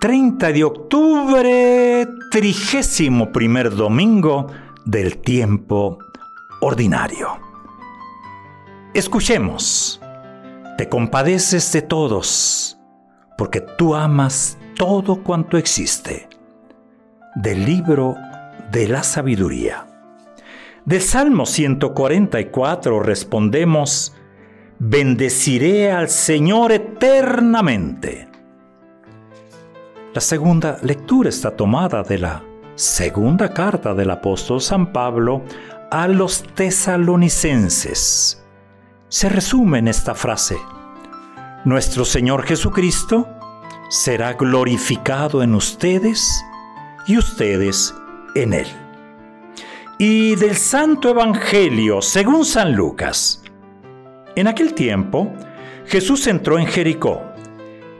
30 de octubre, trigésimo primer domingo del tiempo ordinario. Escuchemos. Te compadeces de todos, porque tú amas todo cuanto existe. Del libro de la sabiduría. Del Salmo 144 respondemos, bendeciré al Señor eternamente. La segunda lectura está tomada de la segunda carta del apóstol San Pablo a los tesalonicenses. Se resume en esta frase, nuestro Señor Jesucristo será glorificado en ustedes y ustedes en Él. Y del Santo Evangelio según San Lucas. En aquel tiempo, Jesús entró en Jericó,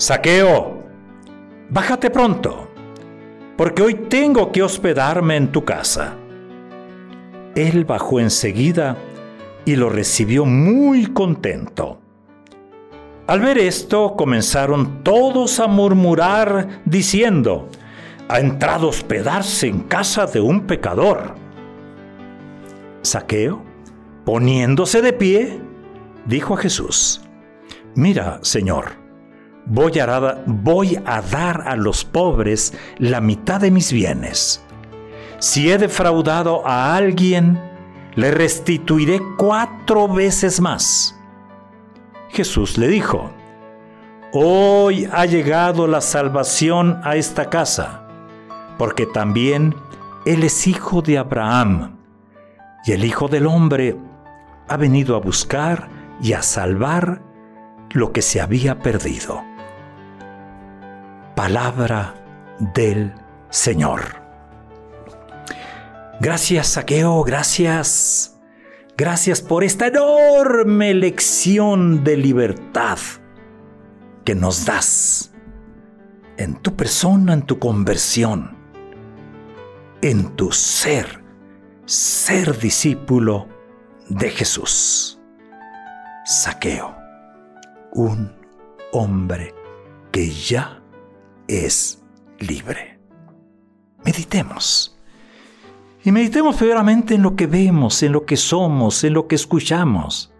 Saqueo, bájate pronto, porque hoy tengo que hospedarme en tu casa. Él bajó enseguida y lo recibió muy contento. Al ver esto, comenzaron todos a murmurar diciendo, ha entrado a hospedarse en casa de un pecador. Saqueo, poniéndose de pie, dijo a Jesús, mira, Señor, voy a, dar a los pobres la mitad de mis bienes. Si he defraudado a alguien, le restituiré cuatro veces más. Jesús le dijo, Hoy ha llegado la salvación a esta casa, porque también Él es hijo de Abraham, y el Hijo del Hombre ha venido a buscar y a salvar lo que se había perdido. Palabra del Señor. Gracias, Saqueo, gracias. Gracias por esta enorme lección de libertad que nos das en tu persona, en tu conversión, en tu ser, ser discípulo de Jesús. Saqueo, un hombre que ya es libre. Meditemos. Y meditemos primeramente en lo que vemos, en lo que somos, en lo que escuchamos,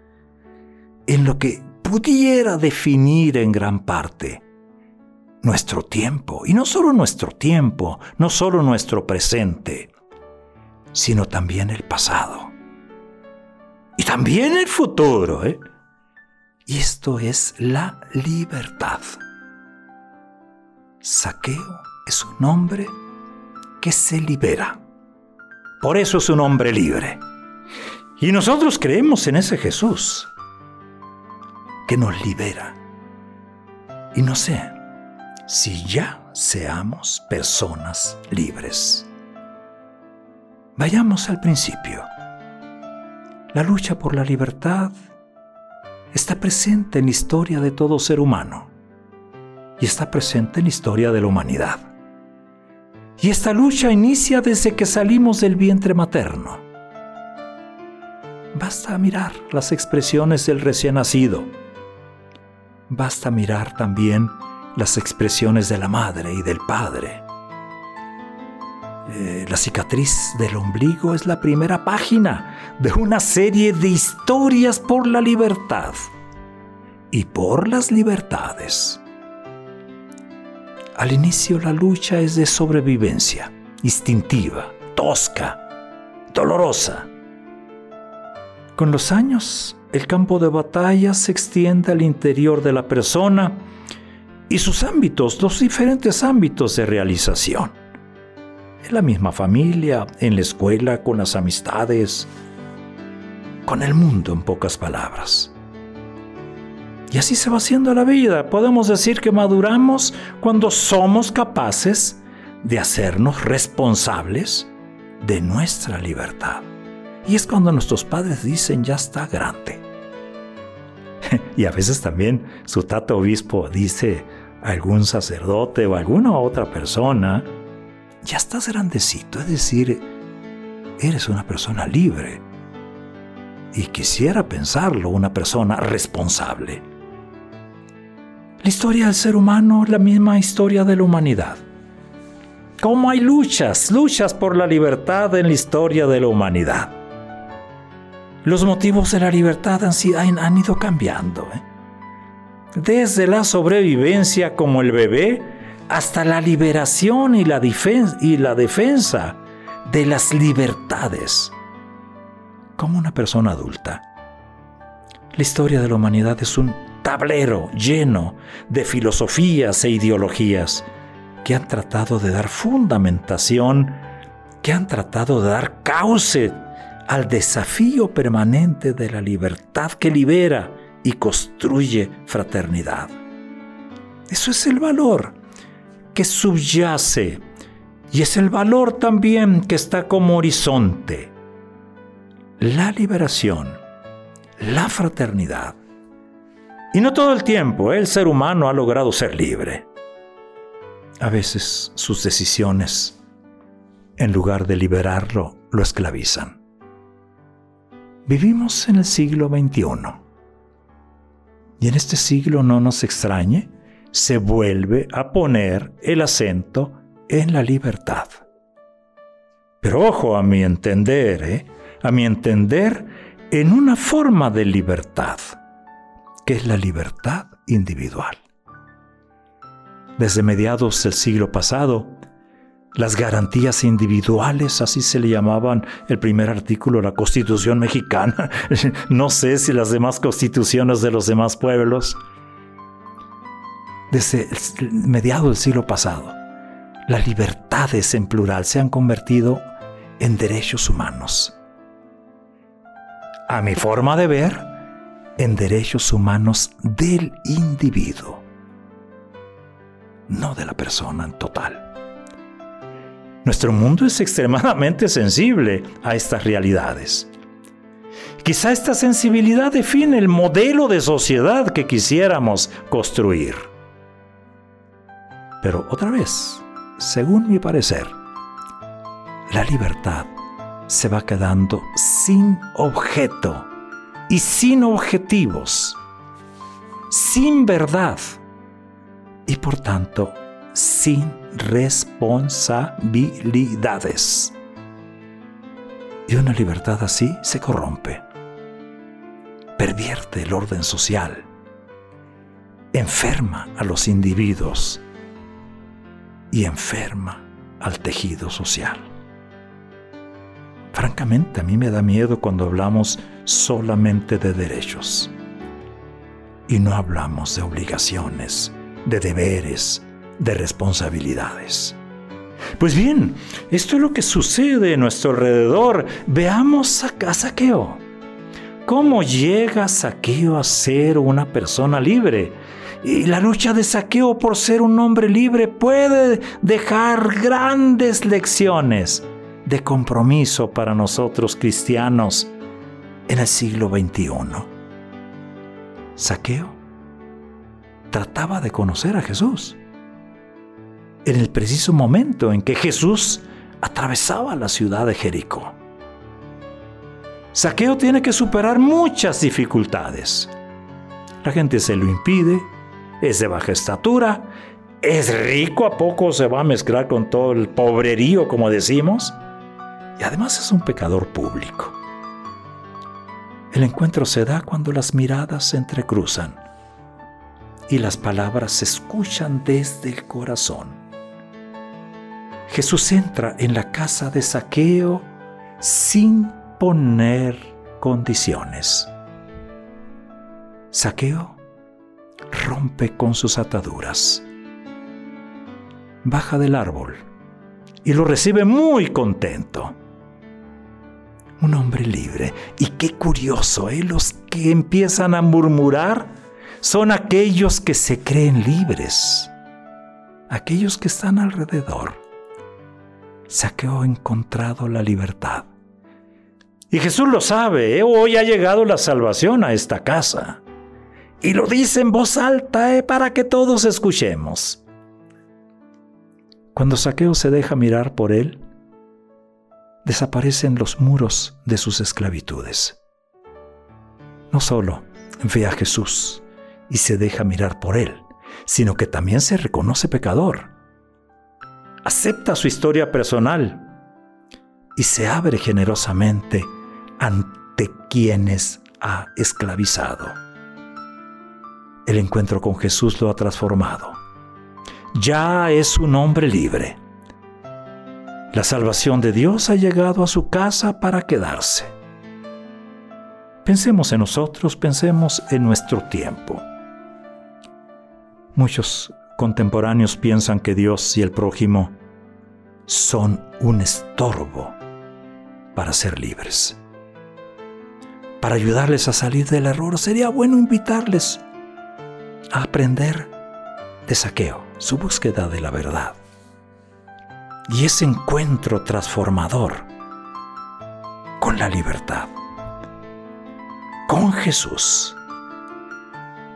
en lo que pudiera definir en gran parte nuestro tiempo. Y no solo nuestro tiempo, no solo nuestro presente, sino también el pasado. Y también el futuro. ¿eh? Y esto es la libertad. Saqueo es un hombre que se libera. Por eso es un hombre libre. Y nosotros creemos en ese Jesús que nos libera. Y no sé si ya seamos personas libres. Vayamos al principio. La lucha por la libertad está presente en la historia de todo ser humano y está presente en la historia de la humanidad. Y esta lucha inicia desde que salimos del vientre materno. Basta mirar las expresiones del recién nacido. Basta mirar también las expresiones de la madre y del padre. Eh, la cicatriz del ombligo es la primera página de una serie de historias por la libertad y por las libertades. Al inicio la lucha es de sobrevivencia. instintiva, tosca, dolorosa. Con los años, el campo de batalla se extiende al interior de la persona y sus ámbitos, los diferentes ámbitos de realización. En la misma familia, en la escuela, con las amistades, con el mundo en pocas palabras. Y así se va haciendo la vida. Podemos decir que maduramos cuando somos capaces de hacernos responsables de nuestra libertad. Y es cuando nuestros padres dicen ya está grande. y a veces también su tato obispo dice a algún sacerdote o alguna otra persona, ya estás grandecito, es decir, eres una persona libre y quisiera pensarlo una persona responsable. La historia del ser humano es la misma historia de la humanidad. ¿Cómo hay luchas, luchas por la libertad en la historia de la humanidad? Los motivos de la libertad han, han ido cambiando. ¿eh? Desde la sobrevivencia como el bebé hasta la liberación y la defensa de las libertades como una persona adulta. La historia de la humanidad es un tablero lleno de filosofías e ideologías que han tratado de dar fundamentación, que han tratado de dar cauce al desafío permanente de la libertad que libera y construye fraternidad. Eso es el valor que subyace y es el valor también que está como horizonte la liberación, la fraternidad. Y no todo el tiempo el ser humano ha logrado ser libre. A veces sus decisiones, en lugar de liberarlo, lo esclavizan. Vivimos en el siglo XXI. Y en este siglo no nos extrañe, se vuelve a poner el acento en la libertad. Pero ojo a mi entender, ¿eh? a mi entender, en una forma de libertad, que es la libertad individual. Desde mediados del siglo pasado, las garantías individuales, así se le llamaban el primer artículo de la Constitución mexicana, no sé si las demás constituciones de los demás pueblos, desde mediados del siglo pasado, las libertades en plural se han convertido en derechos humanos a mi forma de ver, en derechos humanos del individuo, no de la persona en total. Nuestro mundo es extremadamente sensible a estas realidades. Quizá esta sensibilidad define el modelo de sociedad que quisiéramos construir. Pero otra vez, según mi parecer, la libertad se va quedando sin objeto y sin objetivos, sin verdad y por tanto sin responsabilidades. Y una libertad así se corrompe, pervierte el orden social, enferma a los individuos y enferma al tejido social. Francamente, a mí me da miedo cuando hablamos solamente de derechos y no hablamos de obligaciones, de deberes, de responsabilidades. Pues bien, esto es lo que sucede a nuestro alrededor. Veamos a Saqueo. ¿Cómo llega Saqueo a ser una persona libre? Y la lucha de Saqueo por ser un hombre libre puede dejar grandes lecciones de compromiso para nosotros cristianos en el siglo XXI. Saqueo trataba de conocer a Jesús. En el preciso momento en que Jesús atravesaba la ciudad de Jericó. Saqueo tiene que superar muchas dificultades. La gente se lo impide, es de baja estatura, es rico, a poco se va a mezclar con todo el pobrerío, como decimos y además es un pecador público. El encuentro se da cuando las miradas se entrecruzan y las palabras se escuchan desde el corazón. Jesús entra en la casa de saqueo sin poner condiciones. Saqueo rompe con sus ataduras. Baja del árbol y lo recibe muy contento. Un hombre libre. Y qué curioso, ¿eh? Los que empiezan a murmurar son aquellos que se creen libres, aquellos que están alrededor. Saqueo ha encontrado la libertad. Y Jesús lo sabe, ¿eh? hoy ha llegado la salvación a esta casa. Y lo dice en voz alta ¿eh? para que todos escuchemos. Cuando Saqueo se deja mirar por él, desaparecen los muros de sus esclavitudes. No solo ve a Jesús y se deja mirar por él, sino que también se reconoce pecador. Acepta su historia personal y se abre generosamente ante quienes ha esclavizado. El encuentro con Jesús lo ha transformado. Ya es un hombre libre. La salvación de Dios ha llegado a su casa para quedarse. Pensemos en nosotros, pensemos en nuestro tiempo. Muchos contemporáneos piensan que Dios y el prójimo son un estorbo para ser libres. Para ayudarles a salir del error sería bueno invitarles a aprender de saqueo, su búsqueda de la verdad. Y ese encuentro transformador con la libertad, con Jesús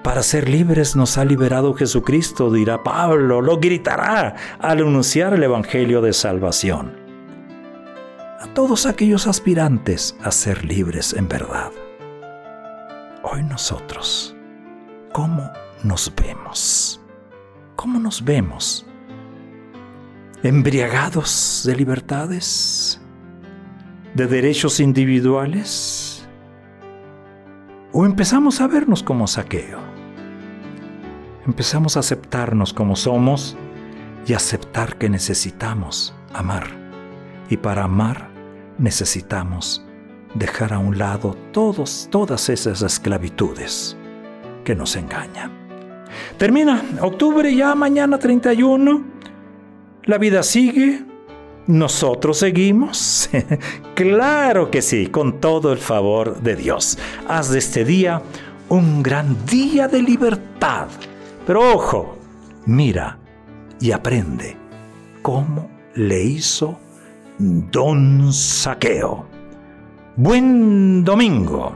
para ser libres nos ha liberado Jesucristo, dirá Pablo, lo gritará al anunciar el Evangelio de salvación. A todos aquellos aspirantes a ser libres en verdad. Hoy nosotros, ¿cómo nos vemos? ¿Cómo nos vemos? ¿Embriagados de libertades? ¿De derechos individuales? ¿O empezamos a vernos como saqueo? empezamos a aceptarnos como somos y aceptar que necesitamos amar. Y para amar necesitamos dejar a un lado todos, todas esas esclavitudes que nos engañan. Termina octubre ya, mañana 31. La vida sigue. ¿Nosotros seguimos? claro que sí, con todo el favor de Dios. Haz de este día un gran día de libertad pero ojo, mira y aprende cómo le hizo Don Saqueo. Buen domingo.